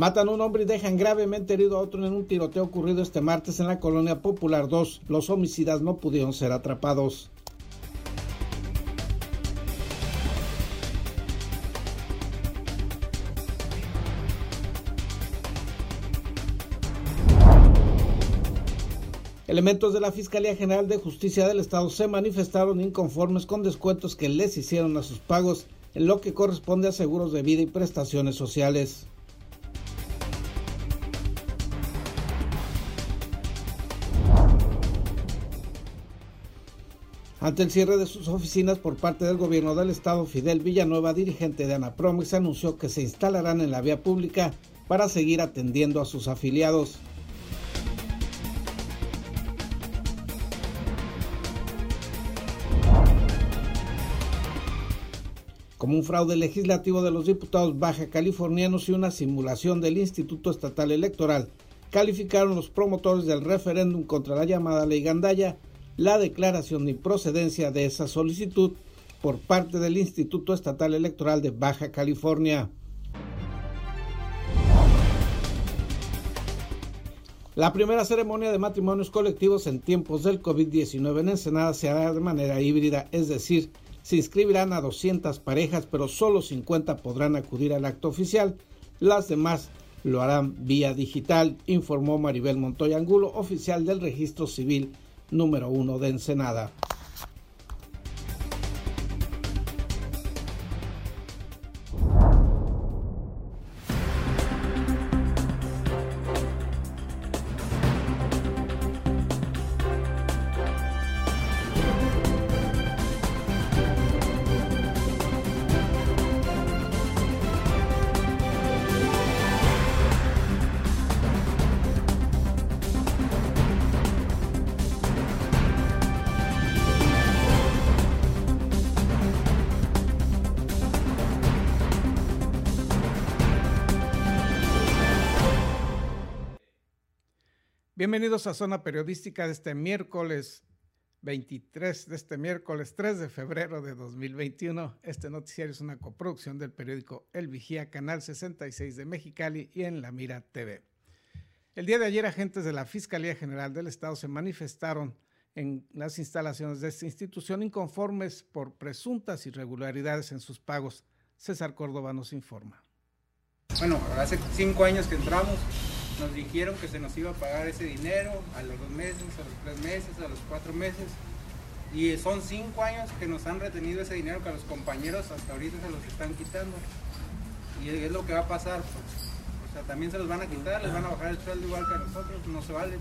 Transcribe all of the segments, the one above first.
Matan a un hombre y dejan gravemente herido a otro en un tiroteo ocurrido este martes en la colonia Popular 2. Los homicidas no pudieron ser atrapados. Elementos de la Fiscalía General de Justicia del Estado se manifestaron inconformes con descuentos que les hicieron a sus pagos en lo que corresponde a seguros de vida y prestaciones sociales. Ante el cierre de sus oficinas por parte del gobierno del estado, Fidel Villanueva, dirigente de Anapromex, anunció que se instalarán en la vía pública para seguir atendiendo a sus afiliados. como un fraude legislativo de los diputados baja californianos y una simulación del Instituto Estatal Electoral, calificaron los promotores del referéndum contra la llamada ley Gandaya la declaración de improcedencia de esa solicitud por parte del Instituto Estatal Electoral de Baja California. La primera ceremonia de matrimonios colectivos en tiempos del COVID-19 en Ensenada se hará de manera híbrida, es decir, se inscribirán a 200 parejas, pero solo 50 podrán acudir al acto oficial. Las demás lo harán vía digital, informó Maribel Montoya Angulo, oficial del Registro Civil número 1 de Ensenada. Bienvenidos a Zona Periodística de este miércoles 23, de este miércoles 3 de febrero de 2021. Este noticiario es una coproducción del periódico El Vigía, Canal 66 de Mexicali y en La Mira TV. El día de ayer, agentes de la Fiscalía General del Estado se manifestaron en las instalaciones de esta institución inconformes por presuntas irregularidades en sus pagos. César Córdoba nos informa. Bueno, hace cinco años que entramos, nos dijeron que se nos iba a pagar ese dinero a los dos meses, a los tres meses, a los cuatro meses. Y son cinco años que nos han retenido ese dinero que a los compañeros hasta ahorita se los están quitando. Y es lo que va a pasar. Pues. O sea, también se los van a quitar, les van a bajar el sueldo igual que a nosotros, no se vale.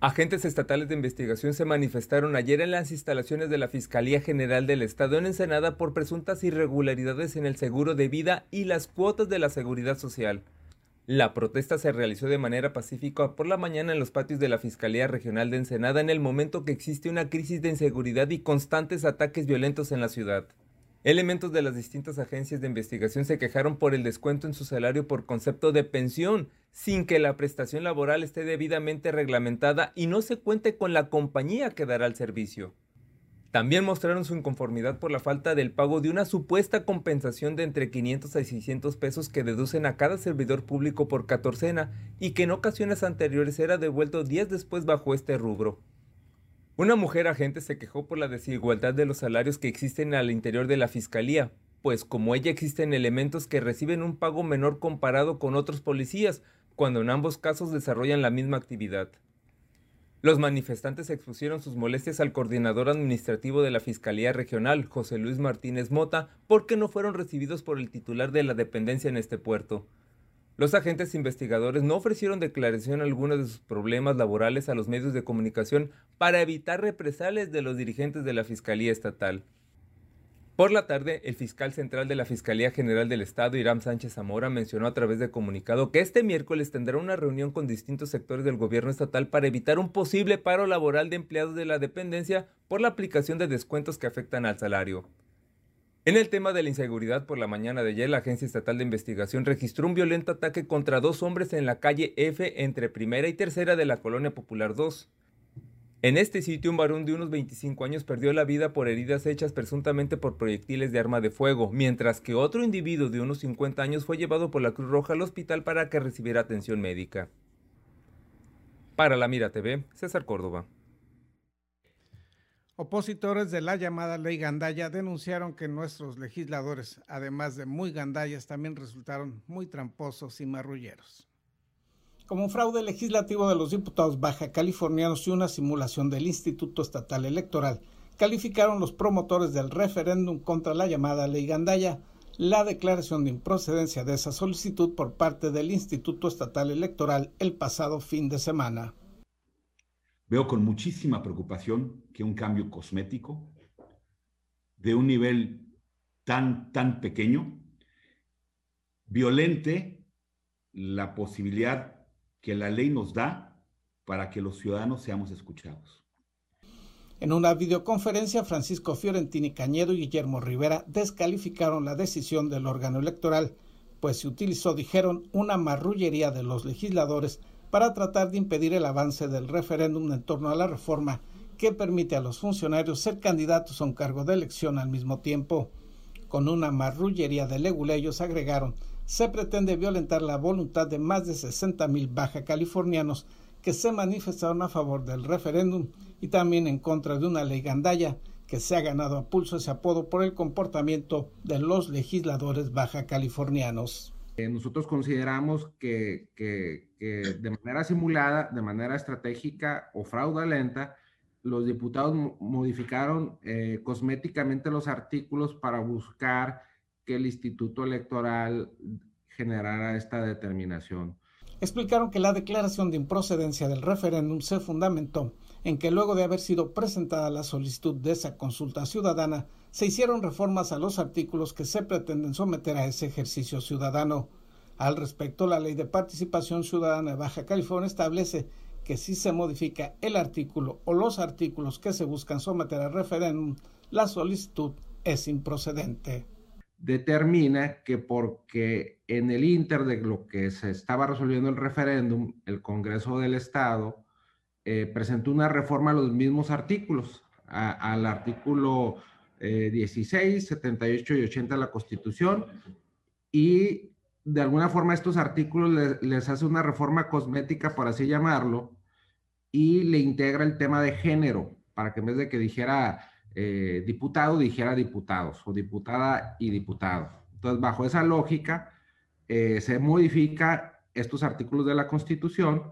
Agentes estatales de investigación se manifestaron ayer en las instalaciones de la Fiscalía General del Estado en Ensenada por presuntas irregularidades en el seguro de vida y las cuotas de la seguridad social. La protesta se realizó de manera pacífica por la mañana en los patios de la Fiscalía Regional de Ensenada en el momento que existe una crisis de inseguridad y constantes ataques violentos en la ciudad. Elementos de las distintas agencias de investigación se quejaron por el descuento en su salario por concepto de pensión, sin que la prestación laboral esté debidamente reglamentada y no se cuente con la compañía que dará el servicio. También mostraron su inconformidad por la falta del pago de una supuesta compensación de entre 500 a 600 pesos que deducen a cada servidor público por catorcena y que en ocasiones anteriores era devuelto días después bajo este rubro. Una mujer agente se quejó por la desigualdad de los salarios que existen al interior de la Fiscalía, pues como ella existen elementos que reciben un pago menor comparado con otros policías, cuando en ambos casos desarrollan la misma actividad. Los manifestantes expusieron sus molestias al coordinador administrativo de la Fiscalía Regional, José Luis Martínez Mota, porque no fueron recibidos por el titular de la dependencia en este puerto. Los agentes investigadores no ofrecieron declaración alguna de sus problemas laborales a los medios de comunicación para evitar represalias de los dirigentes de la Fiscalía Estatal. Por la tarde, el fiscal central de la Fiscalía General del Estado, Irán Sánchez Zamora, mencionó a través de comunicado que este miércoles tendrá una reunión con distintos sectores del gobierno estatal para evitar un posible paro laboral de empleados de la dependencia por la aplicación de descuentos que afectan al salario. En el tema de la inseguridad, por la mañana de ayer, la Agencia Estatal de Investigación registró un violento ataque contra dos hombres en la calle F entre primera y tercera de la Colonia Popular 2. En este sitio, un varón de unos 25 años perdió la vida por heridas hechas presuntamente por proyectiles de arma de fuego, mientras que otro individuo de unos 50 años fue llevado por la Cruz Roja al hospital para que recibiera atención médica. Para la Mira TV, César Córdoba. Opositores de la llamada ley Gandaya denunciaron que nuestros legisladores, además de muy gandallas, también resultaron muy tramposos y marrulleros como un fraude legislativo de los diputados baja californianos y una simulación del Instituto Estatal Electoral, calificaron los promotores del referéndum contra la llamada ley Gandaya la declaración de improcedencia de esa solicitud por parte del Instituto Estatal Electoral el pasado fin de semana. Veo con muchísima preocupación que un cambio cosmético de un nivel tan, tan pequeño violente la posibilidad que la ley nos da para que los ciudadanos seamos escuchados. En una videoconferencia, Francisco Fiorentini Cañedo y Guillermo Rivera descalificaron la decisión del órgano electoral, pues se utilizó, dijeron, una marrullería de los legisladores para tratar de impedir el avance del referéndum en torno a la reforma que permite a los funcionarios ser candidatos a un cargo de elección al mismo tiempo. Con una marrullería de leguleyos agregaron se pretende violentar la voluntad de más de 60 mil baja californianos que se manifestaron a favor del referéndum y también en contra de una ley gandaya que se ha ganado a pulso ese apodo por el comportamiento de los legisladores baja californianos. Eh, nosotros consideramos que, de manera simulada, de manera estratégica o fraudulenta, los diputados modificaron eh, cosméticamente los artículos para buscar que el Instituto Electoral generara esta determinación. Explicaron que la declaración de improcedencia del referéndum se fundamentó en que luego de haber sido presentada la solicitud de esa consulta ciudadana, se hicieron reformas a los artículos que se pretenden someter a ese ejercicio ciudadano. Al respecto, la Ley de Participación Ciudadana de Baja California establece que si se modifica el artículo o los artículos que se buscan someter al referéndum, la solicitud es improcedente determina que porque en el inter de lo que se estaba resolviendo el referéndum, el Congreso del Estado eh, presentó una reforma a los mismos artículos, al artículo 16, eh, 78 y 80 de la Constitución, y de alguna forma estos artículos les hace una reforma cosmética, por así llamarlo, y le integra el tema de género, para que en vez de que dijera eh, diputado dijera diputados o diputada y diputado. Entonces, bajo esa lógica, eh, se modifica estos artículos de la Constitución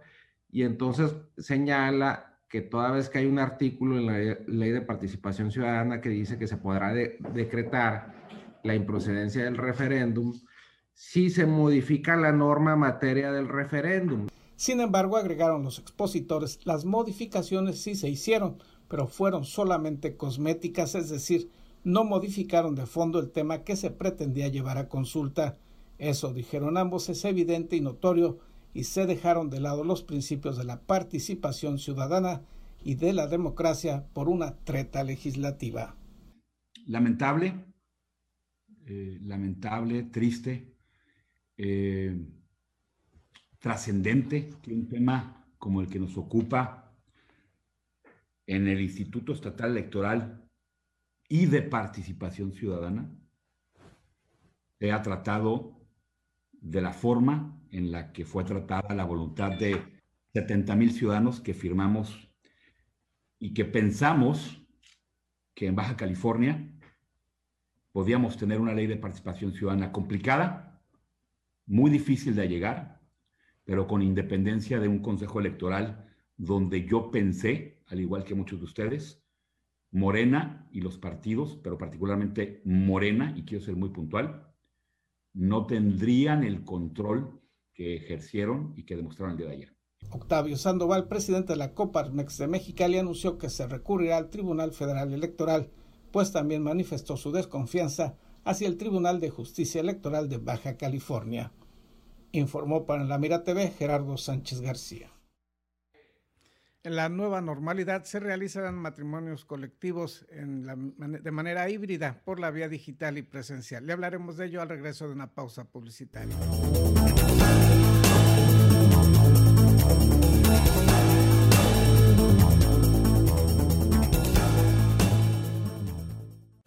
y entonces señala que toda vez que hay un artículo en la ley de participación ciudadana que dice que se podrá decretar la improcedencia del referéndum, si se modifica la norma materia del referéndum. Sin embargo, agregaron los expositores, las modificaciones sí se hicieron, pero fueron solamente cosméticas, es decir, no modificaron de fondo el tema que se pretendía llevar a consulta. Eso, dijeron ambos, es evidente y notorio, y se dejaron de lado los principios de la participación ciudadana y de la democracia por una treta legislativa. Lamentable, eh, lamentable, triste, eh, trascendente que un tema como el que nos ocupa en el Instituto Estatal Electoral y de Participación Ciudadana se ha tratado de la forma en la que fue tratada la voluntad de 70 mil ciudadanos que firmamos y que pensamos que en Baja California podíamos tener una ley de participación ciudadana complicada, muy difícil de llegar, pero con independencia de un consejo electoral donde yo pensé al igual que muchos de ustedes, Morena y los partidos, pero particularmente Morena, y quiero ser muy puntual, no tendrían el control que ejercieron y que demostraron el día de ayer. Octavio Sandoval, presidente de la Coparmex de Mexicali, anunció que se recurrirá al Tribunal Federal Electoral, pues también manifestó su desconfianza hacia el Tribunal de Justicia Electoral de Baja California. Informó para la Mira TV Gerardo Sánchez García. En la nueva normalidad se realizarán matrimonios colectivos de manera híbrida por la vía digital y presencial. Le hablaremos de ello al regreso de una pausa publicitaria.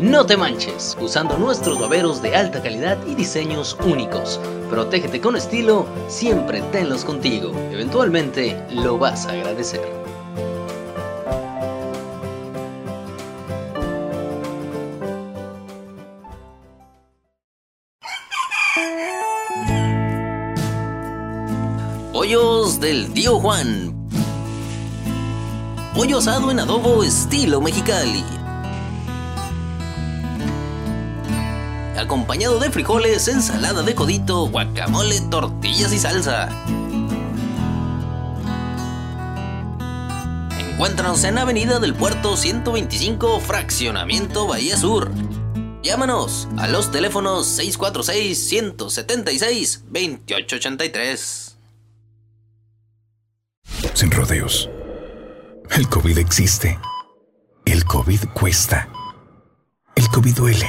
No te manches, usando nuestros baberos de alta calidad y diseños únicos. Protégete con estilo, siempre tenlos contigo. Eventualmente lo vas a agradecer. Pollos del tío Juan. Pollo asado en adobo estilo mexicali acompañado de frijoles, ensalada de codito, guacamole, tortillas y salsa. Encuéntranos en Avenida del Puerto 125, Fraccionamiento Bahía Sur. Llámanos a los teléfonos 646-176-2883. Sin rodeos. El COVID existe. El COVID cuesta. El COVID duele.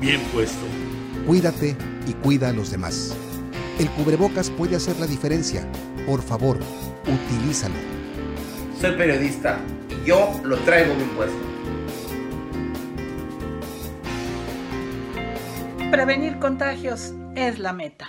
bien puesto. Cuídate y cuida a los demás. El cubrebocas puede hacer la diferencia. Por favor, utilízalo. Soy periodista y yo lo traigo bien puesto. Prevenir contagios es la meta.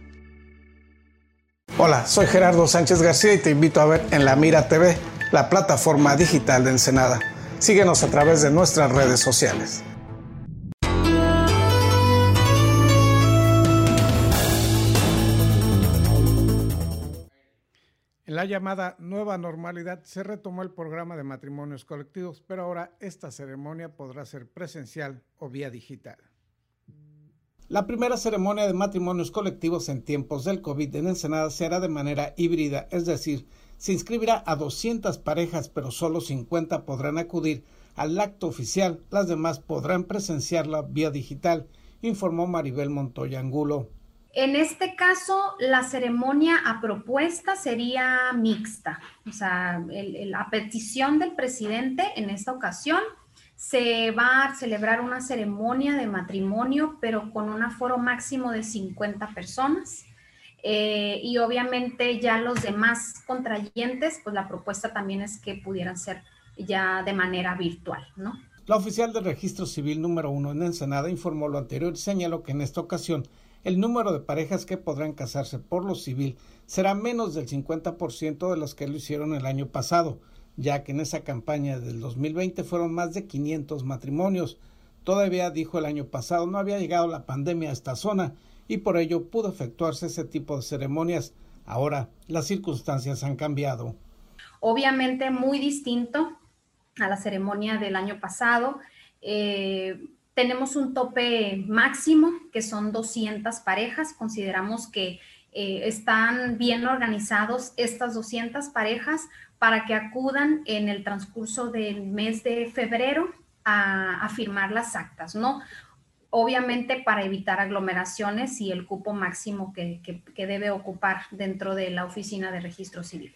Hola, soy Gerardo Sánchez García y te invito a ver en La Mira TV, la plataforma digital de Ensenada. Síguenos a través de nuestras redes sociales. En la llamada nueva normalidad se retomó el programa de matrimonios colectivos, pero ahora esta ceremonia podrá ser presencial o vía digital. La primera ceremonia de matrimonios colectivos en tiempos del COVID en Ensenada será de manera híbrida, es decir, se inscribirá a 200 parejas, pero solo 50 podrán acudir al acto oficial, las demás podrán presenciarla vía digital, informó Maribel Montoya Angulo. En este caso, la ceremonia a propuesta sería mixta, o sea, la petición del presidente en esta ocasión se va a celebrar una ceremonia de matrimonio, pero con un aforo máximo de 50 personas. Eh, y obviamente ya los demás contrayentes, pues la propuesta también es que pudieran ser ya de manera virtual, ¿no? La oficial del registro civil número uno en Ensenada informó lo anterior y señaló que en esta ocasión el número de parejas que podrán casarse por lo civil será menos del 50% de los que lo hicieron el año pasado, ya que en esa campaña del 2020 fueron más de 500 matrimonios. Todavía, dijo el año pasado, no había llegado la pandemia a esta zona y por ello pudo efectuarse ese tipo de ceremonias. Ahora las circunstancias han cambiado. Obviamente muy distinto a la ceremonia del año pasado. Eh, tenemos un tope máximo, que son 200 parejas. Consideramos que eh, están bien organizados estas 200 parejas para que acudan en el transcurso del mes de febrero a, firmar las actas, ¿no? Obviamente para evitar aglomeraciones y el cupo máximo que, que debe ocupar dentro de la oficina de registro civil.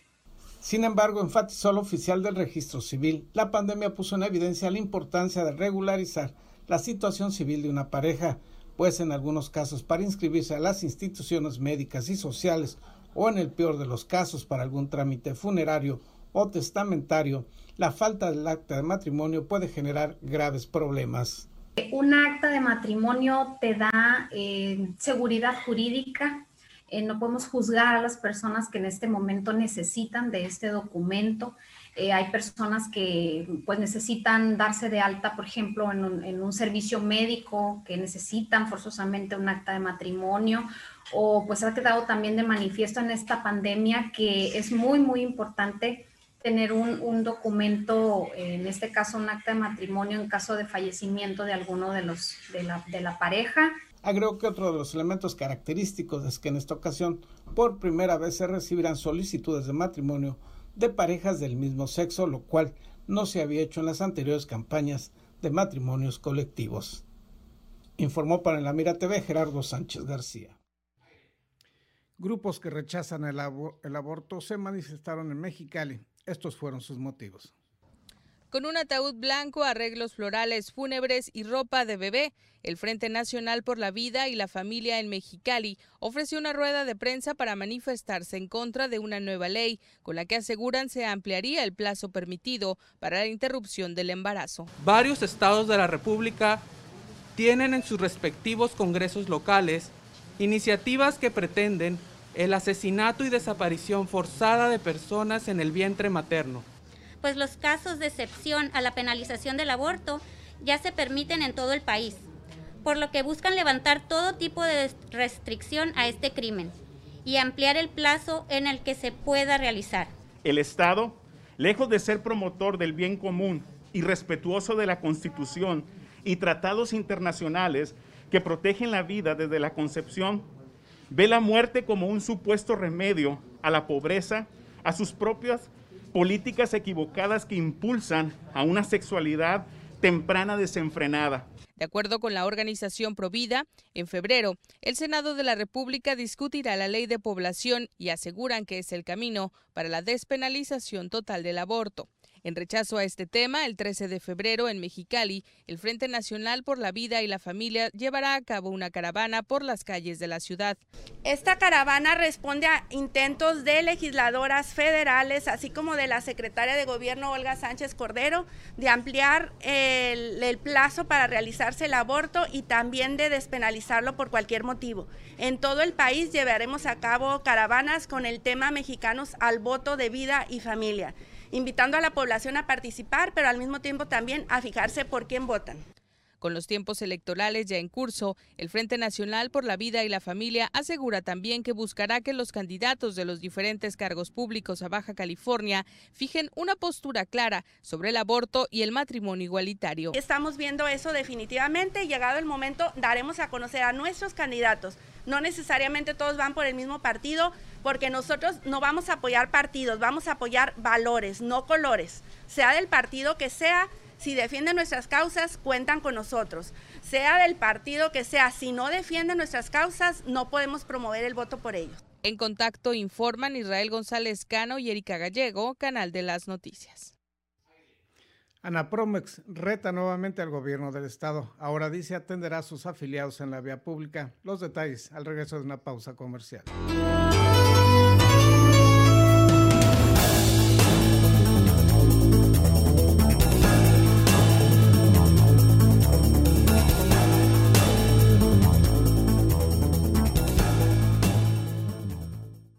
Sin embargo, enfatizó el oficial del registro civil, la pandemia puso en evidencia la importancia de regularizar la situación civil de una pareja, pues en algunos casos para inscribirse a las instituciones médicas y sociales o en el peor de los casos para algún trámite funerario o testamentario, la falta del acta de matrimonio puede generar graves problemas. Un acta de matrimonio te da eh, seguridad jurídica, eh, no podemos juzgar a las personas que en este momento necesitan de este documento. Eh, hay personas que pues necesitan darse de alta, por ejemplo, en un, servicio médico, que necesitan forzosamente un acta de matrimonio, o pues ha quedado también de manifiesto en esta pandemia que es muy, muy importante tener un, documento, en este caso un acta de matrimonio en caso de fallecimiento de alguno de, los, de, la, de la pareja. Agregó que otro de los elementos característicos es que en esta ocasión por primera vez se recibirán solicitudes de matrimonio de parejas del mismo sexo, lo cual no se había hecho en las anteriores campañas de matrimonios colectivos. Informó para la Mira TV Gerardo Sánchez García. Grupos que rechazan el, el aborto se manifestaron en Mexicali. Estos fueron sus motivos con un ataúd blanco, arreglos florales fúnebres y ropa de bebé. El Frente Nacional por la Vida y la Familia en Mexicali ofreció una rueda de prensa para manifestarse en contra de una nueva ley, con la que aseguran se ampliaría el plazo permitido para la interrupción del embarazo. Varios estados de la República tienen en sus respectivos congresos locales iniciativas que pretenden el asesinato y desaparición forzada de personas en el vientre materno pues los casos de excepción a la penalización del aborto ya se permiten en todo el país, por lo que buscan levantar todo tipo de restricción a este crimen y ampliar el plazo en el que se pueda realizar. El Estado, lejos de ser promotor del bien común y respetuoso de la Constitución y tratados internacionales que protegen la vida desde la concepción, ve la muerte como un supuesto remedio a la pobreza, a sus propias políticas equivocadas que impulsan a una sexualidad temprana desenfrenada. De acuerdo con la organización Provida, en febrero, el Senado de la República discutirá la ley de población y aseguran que es el camino para la despenalización total del aborto. En rechazo a este tema, el 13 de febrero en Mexicali, el Frente Nacional por la Vida y la Familia llevará a cabo una caravana por las calles de la ciudad. Esta caravana responde a intentos de legisladoras federales, así como de la secretaria de Gobierno Olga Sánchez Cordero, de ampliar el, el plazo para realizarse el aborto y también de despenalizarlo por cualquier motivo. En todo el país llevaremos a cabo caravanas con el tema mexicanos al voto de vida y familia invitando a la población a participar, pero al mismo tiempo también a fijarse por quién votan. Con los tiempos electorales ya en curso, el Frente Nacional por la Vida y la Familia asegura también que buscará que los candidatos de los diferentes cargos públicos a Baja California fijen una postura clara sobre el aborto y el matrimonio igualitario. Estamos viendo eso definitivamente. Llegado el momento, daremos a conocer a nuestros candidatos. No necesariamente todos van por el mismo partido, porque nosotros no vamos a apoyar partidos, vamos a apoyar valores, no colores. Sea del partido que sea, si defienden nuestras causas, cuentan con nosotros. Sea del partido que sea, si no defienden nuestras causas, no podemos promover el voto por ellos. En contacto informan Israel González Cano y Erika Gallego, Canal de las Noticias. Ana Promex reta nuevamente al gobierno del estado. Ahora dice atenderá a sus afiliados en la vía pública. Los detalles al regreso de una pausa comercial.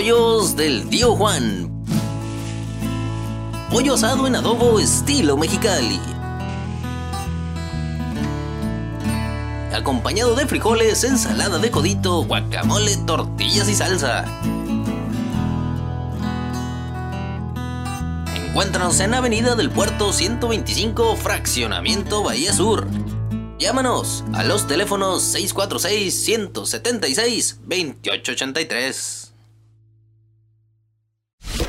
Pollos del Tío Juan. Pollo asado en adobo estilo mexicali. Acompañado de frijoles, ensalada de codito, guacamole, tortillas y salsa. Encuéntranos en Avenida del Puerto 125, Fraccionamiento Bahía Sur. Llámanos a los teléfonos 646-176-2883.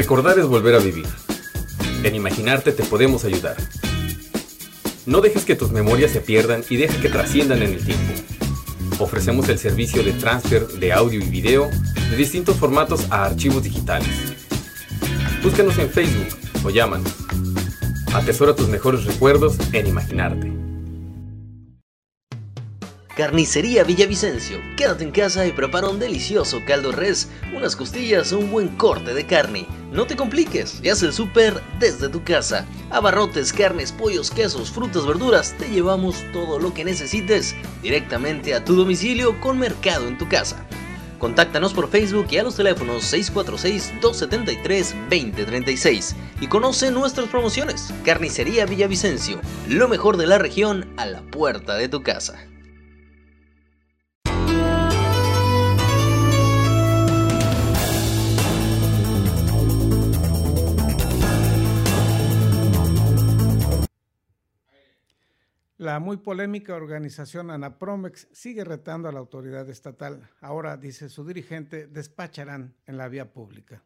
Recordar es volver a vivir. En imaginarte te podemos ayudar. No dejes que tus memorias se pierdan y deja que trasciendan en el tiempo. Ofrecemos el servicio de transfer de audio y video de distintos formatos a archivos digitales. Búscanos en Facebook o llámanos. Atesora tus mejores recuerdos en imaginarte. Carnicería Villavicencio. Quédate en casa y prepara un delicioso caldo res, unas costillas o un buen corte de carne. No te compliques, ya hace el súper desde tu casa. Abarrotes, carnes, pollos, quesos, frutas, verduras, te llevamos todo lo que necesites directamente a tu domicilio con mercado en tu casa. Contáctanos por Facebook y a los teléfonos 646-273-2036 y conoce nuestras promociones. Carnicería Villavicencio, lo mejor de la región a la puerta de tu casa. La muy polémica organización Anapromex sigue retando a la autoridad estatal. Ahora, dice su dirigente, despacharán en la vía pública.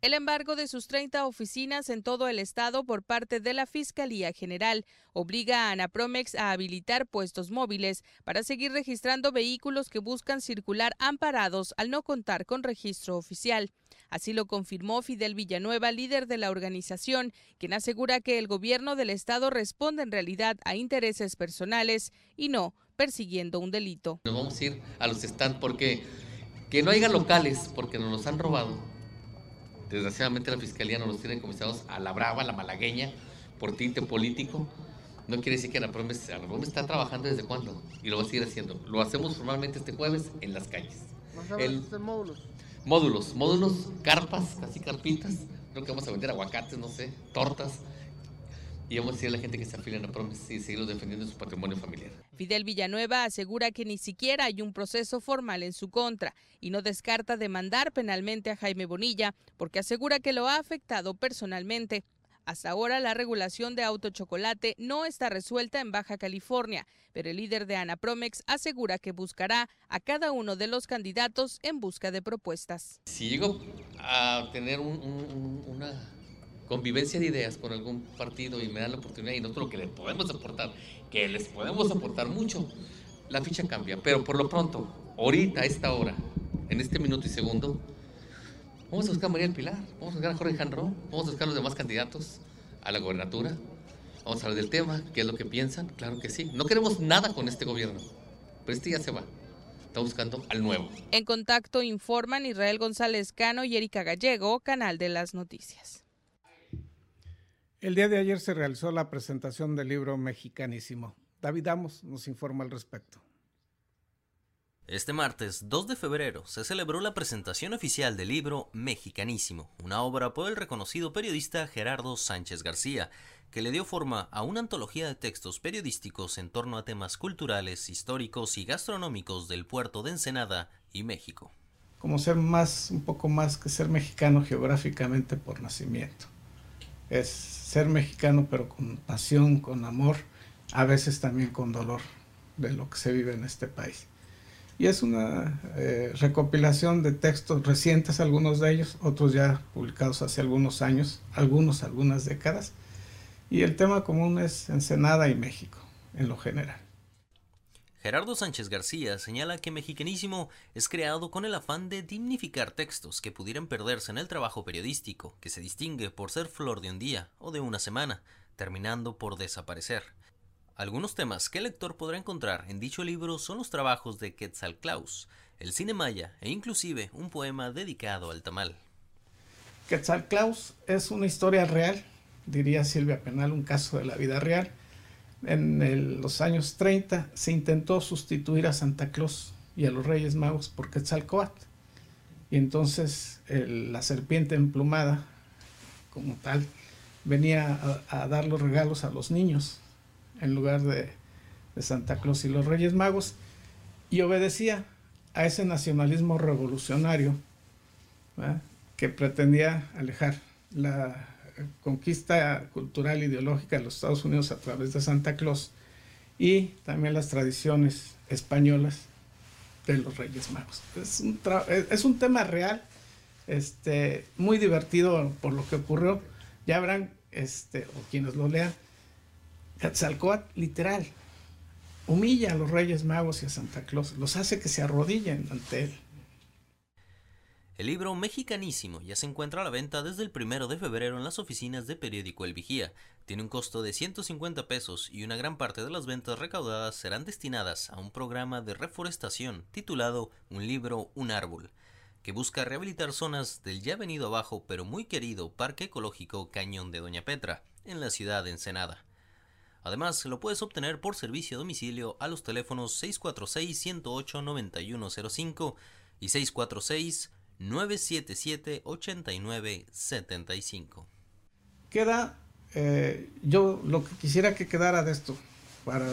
El embargo de sus 30 oficinas en todo el estado por parte de la Fiscalía General obliga a Anapromex a habilitar puestos móviles para seguir registrando vehículos que buscan circular amparados al no contar con registro oficial. Así lo confirmó Fidel Villanueva, líder de la organización, quien asegura que el gobierno del estado responde en realidad a intereses personales y no persiguiendo un delito. Nos vamos a ir a los stands porque que no haya locales porque nos los han robado Desgraciadamente la fiscalía nos los tiene comisados a la brava, a la malagueña, por tinte político. No quiere decir que Anaprome, está trabajando desde cuándo y lo va a seguir haciendo. Lo hacemos formalmente este jueves en las calles. El, módulos? Módulos, módulos, carpas, casi carpitas. Creo que vamos a vender aguacates, no sé, tortas y vamos a decir a la gente que se a Anapromes y seguirlos defendiendo su patrimonio familiar. Fidel Villanueva asegura que ni siquiera hay un proceso formal en su contra y no descarta demandar penalmente a Jaime Bonilla porque asegura que lo ha afectado personalmente. Hasta ahora la regulación de autochocolate no está resuelta en Baja California, pero el líder de Anapromex asegura que buscará a cada uno de los candidatos en busca de propuestas. Si llego a tener una convivencia de ideas con algún partido y me dan la oportunidad y nosotros lo que les podemos aportar, que les podemos aportar mucho, la ficha cambia. Pero por lo pronto, ahorita, a esta hora, en este minuto y segundo, Vamos a buscar a María del Pilar, vamos a buscar a Jorge Janró, vamos a buscar a los demás candidatos a la gobernatura. Vamos a hablar del tema, qué es lo que piensan. Claro que sí. No queremos nada con este gobierno, pero este ya se va. Está buscando al nuevo. En contacto informan Israel González Cano y Erika Gallego, Canal de las Noticias. El día de ayer se realizó la presentación del libro Mexicanísimo. David Amos nos informa al respecto. Este martes 2 de febrero se celebró la presentación oficial del libro Mexicanísimo, una obra por el reconocido periodista Gerardo Sánchez García, que le dio forma a una antología de textos periodísticos en torno a temas culturales, históricos y gastronómicos del puerto de Ensenada y México. Como ser más, un poco más que ser mexicano geográficamente por nacimiento. Es ser mexicano pero con pasión, con amor, a veces también con dolor de lo que se vive en este país y es una eh, recopilación de textos recientes, algunos de ellos, otros ya publicados hace algunos años, algunos, algunas décadas, y el tema común es Ensenada y México, en lo general. Gerardo Sánchez García señala que Mexicanísimo es creado con el afán de dignificar textos que pudieran perderse en el trabajo periodístico, que se distingue por ser flor de un día o de una semana, terminando por desaparecer. Algunos temas que el lector podrá encontrar en dicho libro son los trabajos de Quetzalclaus, el cine maya e inclusive un poema dedicado al tamal. Quetzalclaus es una historia real, diría Silvia Penal, un caso de la vida real. En los años 30 se intentó sustituir a Santa Claus y a los Reyes Magos por Quetzalcoatl. Y entonces la serpiente emplumada, como tal, venía a dar los regalos a los niños en lugar de, Santa Claus y los Reyes Magos, y obedecía a ese nacionalismo revolucionario que pretendía alejar la conquista cultural ideológica de los Estados Unidos a través de Santa Claus y también las tradiciones españolas de los Reyes Magos. Es un, es un tema real, este, muy divertido por lo que ocurrió. Ya habrán, este, o quienes lo lean, Quetzalcóatl, literal, humilla a los Reyes Magos y a Santa Claus, los hace que se arrodillen ante él. El libro Mexicanísimo ya se encuentra a la venta desde el primero de febrero en las oficinas de periódico El Vigía. Tiene un costo de 150 pesos y una gran parte de las ventas recaudadas serán destinadas a un programa de reforestación titulado Un libro, un árbol, que busca rehabilitar zonas del ya venido abajo pero muy querido Parque Ecológico Cañón de Doña Petra, en la ciudad de Ensenada. Además, lo puedes obtener por servicio a domicilio a los teléfonos 646-108-9105 y 646-977-8975. Queda, eh, yo lo que quisiera que quedara de esto para,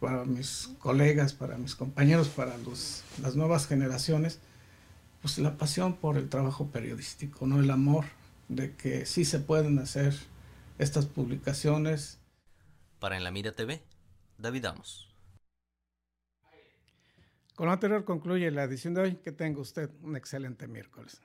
para mis colegas, para mis compañeros, para los, las nuevas generaciones, pues la pasión por el trabajo periodístico, no el amor de que sí se pueden hacer estas publicaciones para En la Mira TV, David Amos. Con lo anterior concluye la edición de hoy. Que tenga usted un excelente miércoles.